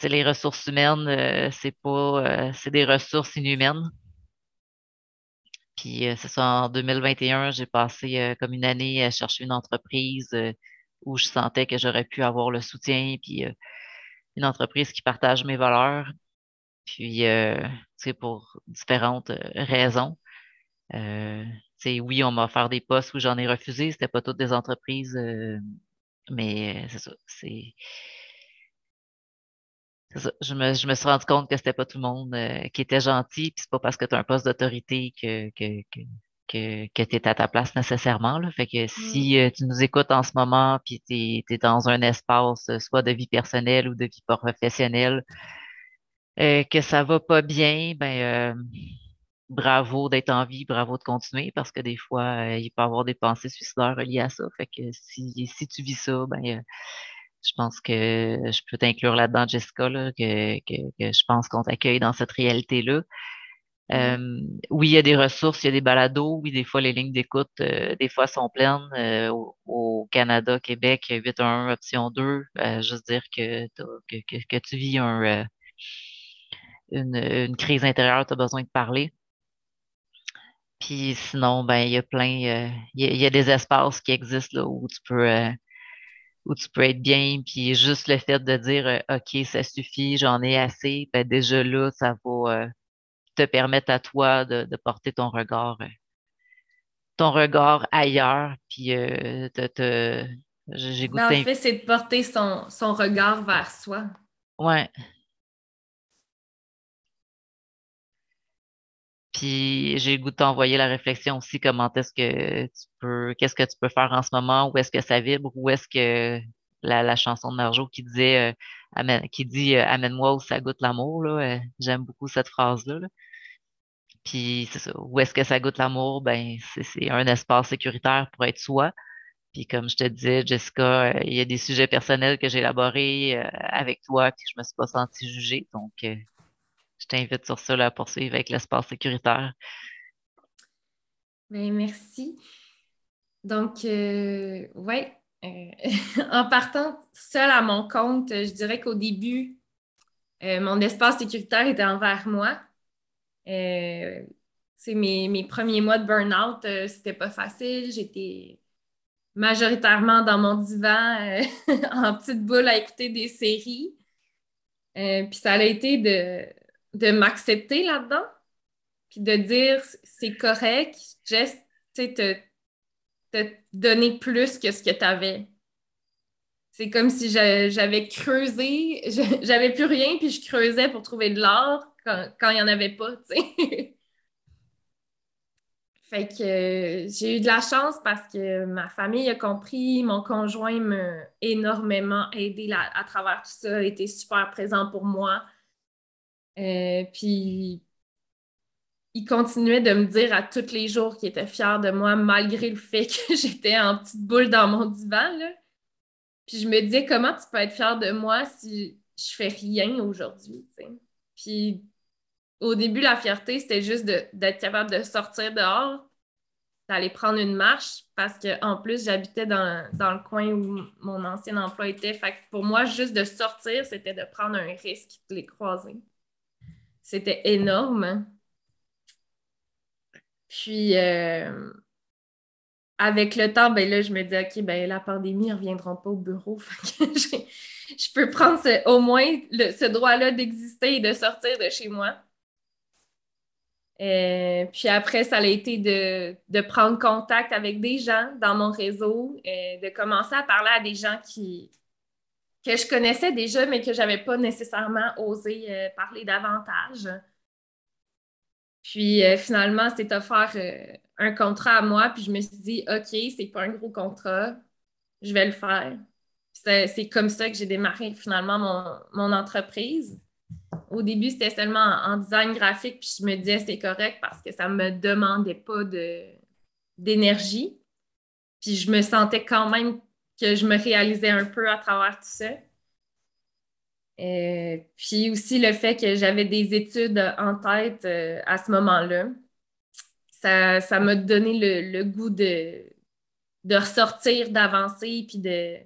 les ressources humaines, c'est pas, c'est des ressources inhumaines. Puis c'est ça, en 2021, j'ai passé comme une année à chercher une entreprise où je sentais que j'aurais pu avoir le soutien, puis une entreprise qui partage mes valeurs. Puis, euh, tu sais, pour différentes euh, raisons. Euh, oui, on m'a offert des postes où j'en ai refusé. C'était pas toutes des entreprises, euh, mais c'est ça. C'est. Je me, je me suis rendu compte que c'était pas tout le monde qui était gentil, puis c'est pas parce que tu as un poste d'autorité que, que, que, que, que tu es à ta place nécessairement. Là. Fait que si mm. euh, tu nous écoutes en ce moment, puis tu es, dans un espace euh, soit de vie personnelle ou de vie professionnelle, euh, que ça va pas bien, ben bravo d'être en vie, bravo de continuer, parce que des fois, il peut y avoir des pensées suicidaires liées à ça. Fait que si, si tu vis ça, ben je pense que je peux t'inclure là-dedans, Jessica, là, que, que, que je pense qu'on t'accueille dans cette réalité-là. Euh, oui, il y a des ressources, il y a des balados. Oui, des fois, les lignes d'écoute, euh, des fois, sont pleines. Euh, au, Canada, Québec, 811 option 2. juste dire que, que, que, tu vis un, une, une, crise intérieure, tu as besoin de parler. Puis sinon, ben, il y a plein, il y, a, des espaces qui existent là, où tu peux où tu peux être bien, puis juste le fait de dire OK, ça suffit, j'en ai assez, ben déjà là, ça va te permettre à toi de, porter ton regard, euh, ton regard ailleurs, puis euh, te, j'ai goûté. en fait, c'est de porter son, son, regard vers soi. Ouais. Puis j'ai le goût de t'envoyer la réflexion aussi, comment est-ce que tu peux, qu'est-ce que tu peux faire en ce moment, où est-ce que ça vibre, où est-ce que la, chanson de Marjo qui disait euh, qui dit Amène-moi où ça goûte l'amour, j'aime beaucoup cette phrase-là. là puis c'est ça. Où est-ce que ça goûte l'amour? Ben, c'est un espace sécuritaire pour être soi. Puis comme je te disais, Jessica, euh, il y a des sujets personnels que j'ai élaborés euh, avec toi, puis je me suis pas sentie jugée. Donc, euh, je t'invite sur ça là, à poursuivre avec l'espace sécuritaire. Ben, merci. Donc, oui, en partant seule à mon compte, je dirais qu'au début, mon espace sécuritaire était envers moi. Euh, mes, mes premiers mois de burn-out, euh, c'était pas facile. J'étais majoritairement dans mon divan euh, en petite boule à écouter des séries. Euh, puis ça a été de, de m'accepter là-dedans, puis de dire c'est correct, juste te, te donner plus que ce que tu avais. C'est comme si j'avais creusé, j'avais plus rien, puis je creusais pour trouver de l'or quand, il n'y en avait pas, tu fait que j'ai eu de la chance parce que ma famille a compris, mon conjoint m'a énormément aidé à travers tout ça, été super présent pour moi. Euh, puis il continuait de me dire à tous les jours qu'il était fier de moi, malgré le fait que j'étais en petite boule dans mon divan. Là. Puis je me disais, comment tu peux être fier de moi si je fais rien aujourd'hui? Puis au début, la fierté, c'était juste d'être capable de sortir dehors, d'aller prendre une marche, parce qu'en plus, j'habitais dans, le coin où mon ancien emploi était. Fait pour moi, juste de sortir, c'était de prendre un risque de les croiser. C'était énorme. Puis, euh, avec le temps, ben là, je me dis, OK, ben la pandémie, ils ne reviendront pas au bureau. je peux prendre au moins ce droit-là d'exister et de sortir de chez moi. Euh, puis après, ça a été de, prendre contact avec des gens dans mon réseau, euh, de commencer à parler à des gens qui, que je connaissais déjà, mais que je n'avais pas nécessairement osé euh, parler davantage. Puis euh, finalement, c'est offert euh, un contrat à moi, puis je me suis dit, OK, c'est pas un gros contrat, je vais le faire. C'est comme ça que j'ai démarré finalement mon, entreprise. Au début, c'était seulement en, design graphique, puis je me disais c'est correct parce que ça ne me demandait pas d'énergie. Puis je me sentais quand même que je me réalisais un peu à travers tout ça. Euh, puis aussi le fait que j'avais des études en tête euh, à ce moment-là. Ça m'a donné le, goût de, de ressortir, d'avancer, puis de,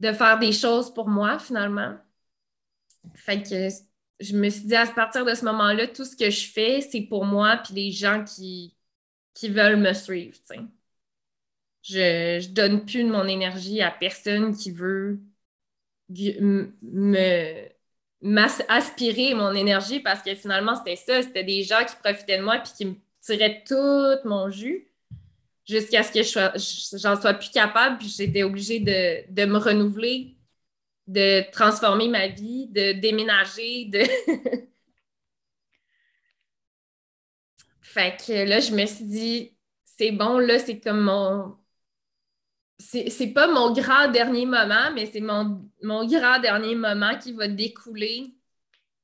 de faire des choses pour moi, finalement. Fait que je me suis dit, à partir de ce moment-là, tout ce que je fais, c'est pour moi, puis les gens qui, qui veulent me suivre, Je, je donne plus de mon énergie à personne qui veut me m'aspirer mon énergie parce que finalement, c'était ça. C'était des gens qui profitaient de moi puis qui me tiraient tout mon jus jusqu'à ce que j'en sois, plus capable. Puis j'étais obligée de, de, me renouveler, de transformer ma vie, de déménager, de... fait que là, je me suis dit, c'est bon, là, c'est comme mon, c'est pas mon grand dernier moment, mais c'est mon, mon, grand dernier moment qui va découler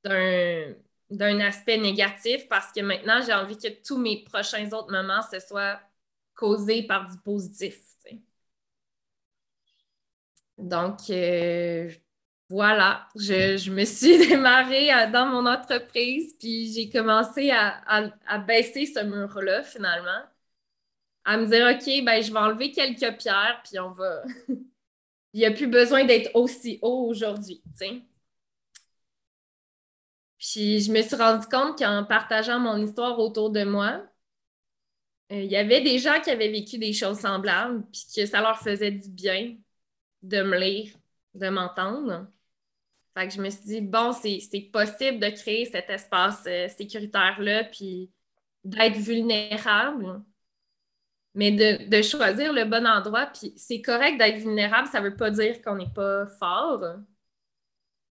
d'un aspect négatif parce que maintenant, j'ai envie que tous mes prochains autres moments se soient causés par du positif. Donc, euh, voilà, je, me suis démarrée dans mon entreprise, puis j'ai commencé à, à baisser ce mur-là finalement à me dire, OK, ben, je vais enlever quelques pierres, puis on va. Il n'y a plus besoin d'être aussi haut aujourd'hui. Puis je me suis rendu compte qu'en partageant mon histoire autour de moi, euh, il y avait des gens qui avaient vécu des choses semblables, puis que ça leur faisait du bien de me lire, de m'entendre. Fait que je me suis dit, bon, c'est possible de créer cet espace euh, sécuritaire-là, puis d'être vulnérable mais de, choisir le bon endroit. Puis c'est correct d'être vulnérable, ça ne veut pas dire qu'on n'est pas fort.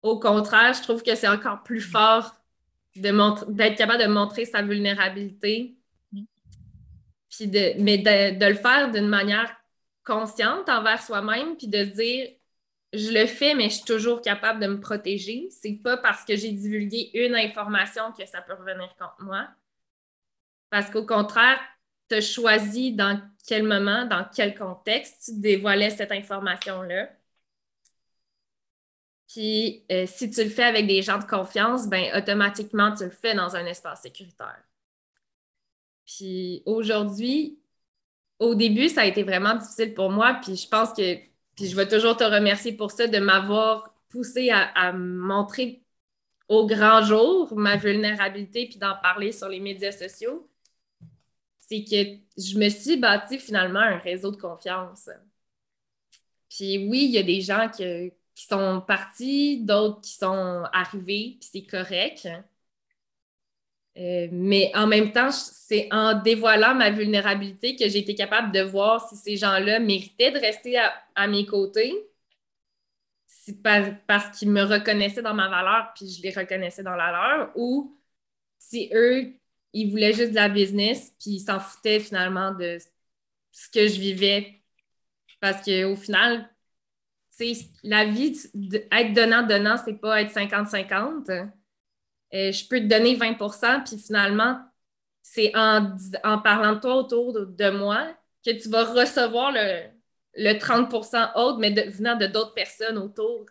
Au contraire, je trouve que c'est encore plus fort d'être capable de montrer sa vulnérabilité. Puis de, mais de, le faire d'une manière consciente envers soi-même, puis de se dire je le fais, mais je suis toujours capable de me protéger. C'est pas parce que j'ai divulgué une information que ça peut revenir contre moi. Parce qu'au contraire, tu as dans quel moment, dans quel contexte tu dévoilais cette information-là. Puis, euh, si tu le fais avec des gens de confiance, ben automatiquement, tu le fais dans un espace sécuritaire. Puis, aujourd'hui, au début, ça a été vraiment difficile pour moi. Puis, je pense que, puis je vais toujours te remercier pour ça, de m'avoir poussé à, à montrer au grand jour ma vulnérabilité puis d'en parler sur les médias sociaux c'est que je me suis bâti finalement un réseau de confiance. Puis oui, il y a des gens qui sont partis, d'autres qui sont arrivés, puis c'est correct. Euh, mais en même temps, c'est en dévoilant ma vulnérabilité que j'ai été capable de voir si ces gens-là méritaient de rester à, mes côtés, parce qu'ils me reconnaissaient dans ma valeur, puis je les reconnaissais dans la leur, ou si eux il voulait juste de la business, puis il s'en foutait finalement de ce que je vivais. Parce qu'au final, la vie, être donnant-donnant, c'est pas être 50-50. Euh, je peux te donner 20% puis finalement, c'est en, en, parlant de toi autour de, moi que tu vas recevoir le, le 30% autre, mais venant de d'autres personnes autour.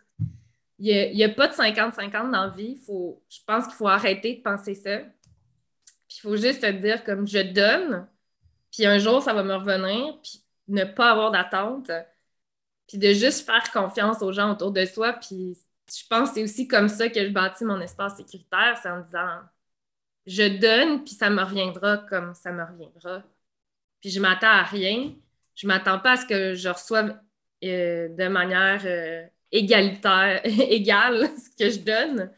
Il n'y a, a, pas de 50-50 dans la vie. Faut, je pense qu'il faut arrêter de penser ça. Il faut juste te dire comme je donne, puis un jour ça va me revenir, puis ne pas avoir d'attente, puis de juste faire confiance aux gens autour de soi. Puis je pense que c'est aussi comme ça que je bâtis mon espace sécuritaire, c'est en disant je donne, puis ça me reviendra comme ça me reviendra. Puis je m'attends à rien. Je m'attends pas à ce que je reçoive euh, de manière euh, égalitaire, égale ce que je donne.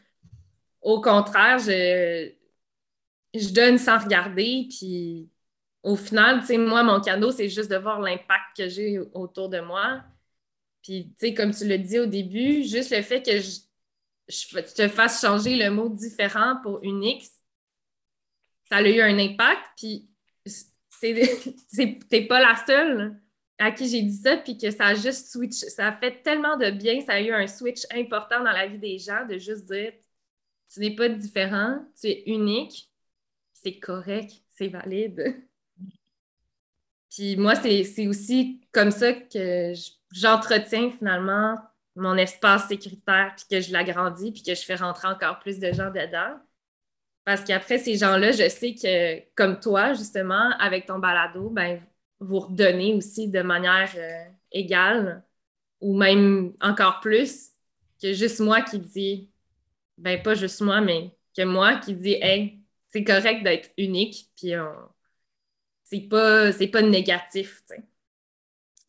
Au contraire, je, je donne sans regarder, puis au final, tu sais, moi, mon cadeau, c'est juste de voir l'impact que j'ai autour de moi. Puis, tu sais, comme tu l'as dit au début, juste le fait que je, je te fasse changer le mot différent pour unique, ça a eu un impact. Puis, t'es pas la seule à qui j'ai dit ça, puis que ça a juste switch. Ça a fait tellement de bien, ça a eu un switch important dans la vie des gens de juste dire tu n'es pas différent, tu es unique, c'est correct, c'est valide. Puis moi, c'est aussi comme ça que j'entretiens finalement mon espace sécuritaire, puis que je l'agrandis, puis que je fais rentrer encore plus de gens dedans. Parce qu'après, ces gens-là, je sais que, comme toi, justement, avec ton balado, ben, vous redonnez aussi de manière euh, égale ou même encore plus que juste moi qui dis, ben pas juste moi, mais que moi qui dis, hey, c'est correct d'être unique, puis c'est pas, pas négatif.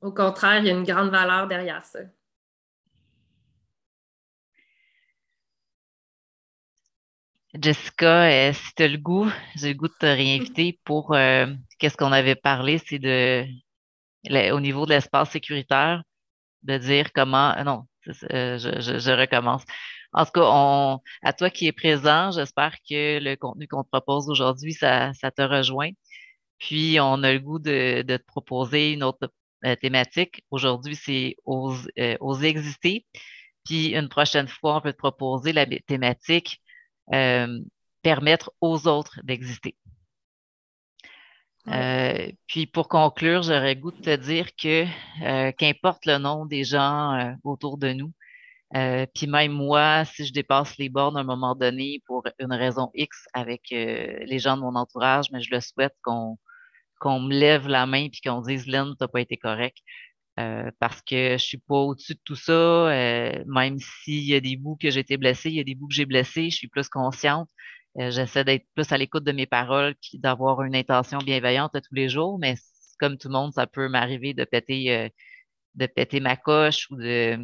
Au contraire, il y a une grande valeur derrière ça. Jessica, euh, si tu as le goût, j'ai le goût de te réinviter pour euh, qu'est-ce qu'on avait parlé, c'est de au niveau de l'espace sécuritaire, de dire comment euh, non, je, recommence. En tout cas, on, à toi qui es présent, j'espère que le contenu qu'on te propose aujourd'hui, ça, te rejoint. Puis, on a le goût de, te proposer une autre thématique. Aujourd'hui, c'est oser exister. Puis, une prochaine fois, on peut te proposer la thématique euh, permettre aux autres d'exister. Euh, puis pour conclure, j'aurais goût de te dire que euh, qu'importe le nom des gens autour de nous, puis même moi, si je dépasse les bornes à un moment donné pour une raison X avec les gens de mon entourage, mais je le souhaite qu'on qu'on me lève la main puis qu'on dise Lynn, t'as pas été correct. Euh, parce que je suis pas au-dessus de tout ça. Euh, même s'il y a des bouts que j'ai été blessée, il y a des bouts que j'ai blessés, je suis plus consciente. Euh, j'essaie d'être plus à l'écoute de mes paroles puis d'avoir une intention bienveillante tous les jours, mais comme tout le monde, ça peut m'arriver de péter de péter ma coche ou de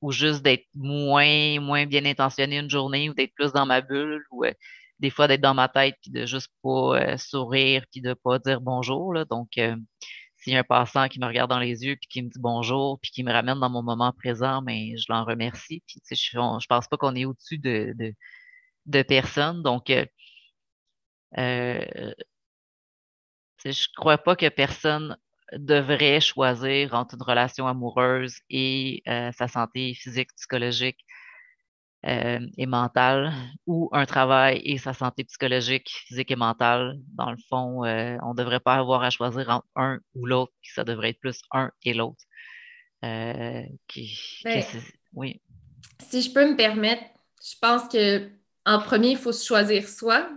ou juste d'être moins moins bien intentionné une journée ou d'être plus dans ma bulle ou des fois d'être dans ma tête puis de juste pas sourire puis de pas dire bonjour là. donc s'il y a un passant qui me regarde dans les yeux puis qui me dit bonjour puis qui me ramène dans mon moment présent, mais je l'en remercie. Puis, je, pense pas qu'on est au-dessus de, de. Donc, euh, euh, je crois pas que personne devrait choisir entre une relation amoureuse et euh, sa santé physique, psychologique euh, et mentale ou un travail et sa santé psychologique, physique et mentale. Dans le fond, euh, on ne devrait pas avoir à choisir entre un ou l'autre, ça devrait être plus un et l'autre. Ben, oui. Si je peux me permettre, je pense que en premier, il faut se choisir soi.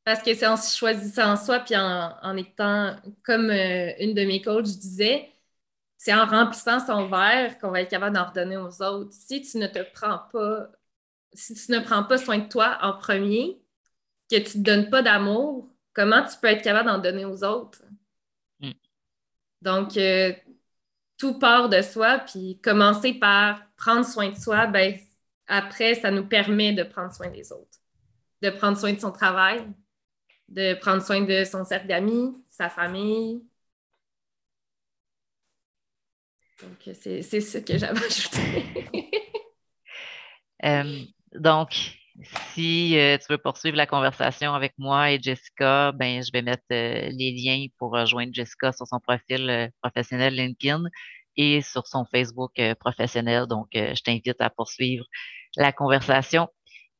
Hmm. Parce que c'est en se choisissant soi, puis en, en étant, comme une de mes coachs disait, c'est en remplissant son verre qu'on va être capable d'en redonner aux autres. Si tu ne te prends pas, si tu ne prends pas soin de toi en premier, que tu ne te donnes pas d'amour, comment tu peux être capable d'en donner aux autres? Mm. Donc, euh, tout part de soi, puis commencer par prendre soin de soi, ben, après, ça nous permet de prendre soin des autres, de prendre soin de son travail, de prendre soin de son cercle d'amis, sa famille, Donc, c'est ce que j'avais ajouté. Euh, donc, si euh, tu veux poursuivre la conversation avec moi et Jessica, ben, je vais mettre euh, les liens pour rejoindre Jessica sur son profil professionnel LinkedIn et sur son Facebook professionnel. Donc, je t'invite à poursuivre la conversation.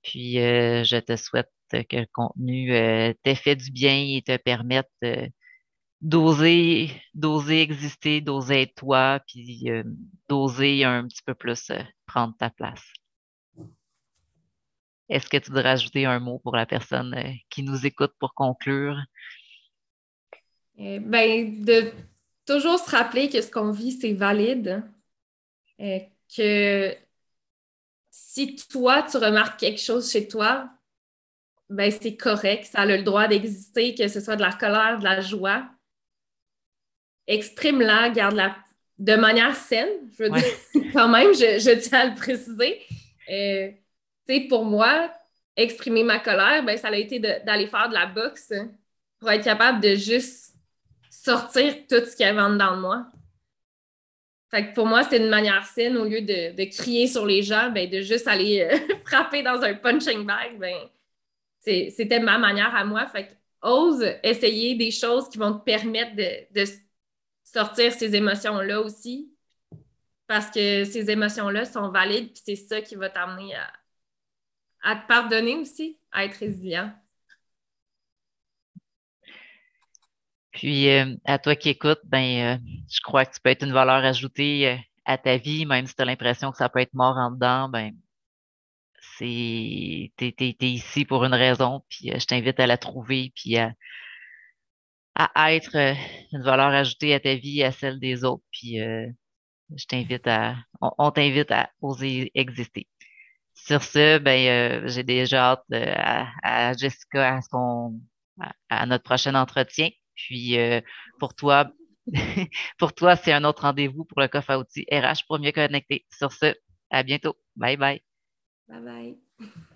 Puis, je te souhaite que le contenu t'ait fait du bien et te permette d'oser d'oser exister, d'oser être toi, puis euh, d'oser un petit peu plus euh, prendre ta place. Est-ce que tu voudrais ajouter un mot pour la personne euh, qui nous écoute pour conclure? ben, de toujours se rappeler que ce qu'on vit, c'est valide. que si toi, tu remarques quelque chose chez toi, ben, c'est correct, ça a le droit d'exister, que ce soit de la colère, de la joie exprime-la, garde-la de manière saine. Je veux dire, quand même, je, tiens à le préciser. Euh, pour moi, exprimer ma colère, ben, ça a été d'aller faire de la boxe pour être capable de juste sortir tout ce qu'il y avait en dedans de moi. Fait que pour moi, c'était une manière saine, au lieu de, crier sur les gens, ben, de juste aller euh, frapper dans un punching bag. Ben, c'était ma manière à moi. Fait ose essayer des choses qui vont te permettre de, sortir ces émotions-là aussi. Parce que ces émotions-là sont valides, puis c'est ça qui va t'amener à, à te pardonner aussi, à être résilient. Puis, euh, à toi qui écoutes, ben, euh, je crois que tu peux être une valeur ajoutée euh, à ta vie, même si tu as l'impression que ça peut être mort en dedans, ben, c'est, t'es, ici pour une raison, puis je t'invite à la trouver, puis à, être une valeur ajoutée à ta vie, à celle des autres, puis je t'invite à, on, t'invite à oser exister. Sur ce, ben, j'ai déjà hâte à, Jessica à, à notre prochain entretien. Puis euh, pour toi, pour toi, c'est un autre rendez-vous pour le coffre à outils RH pour mieux connecter. Sur ce, à bientôt. Bye bye. Bye bye.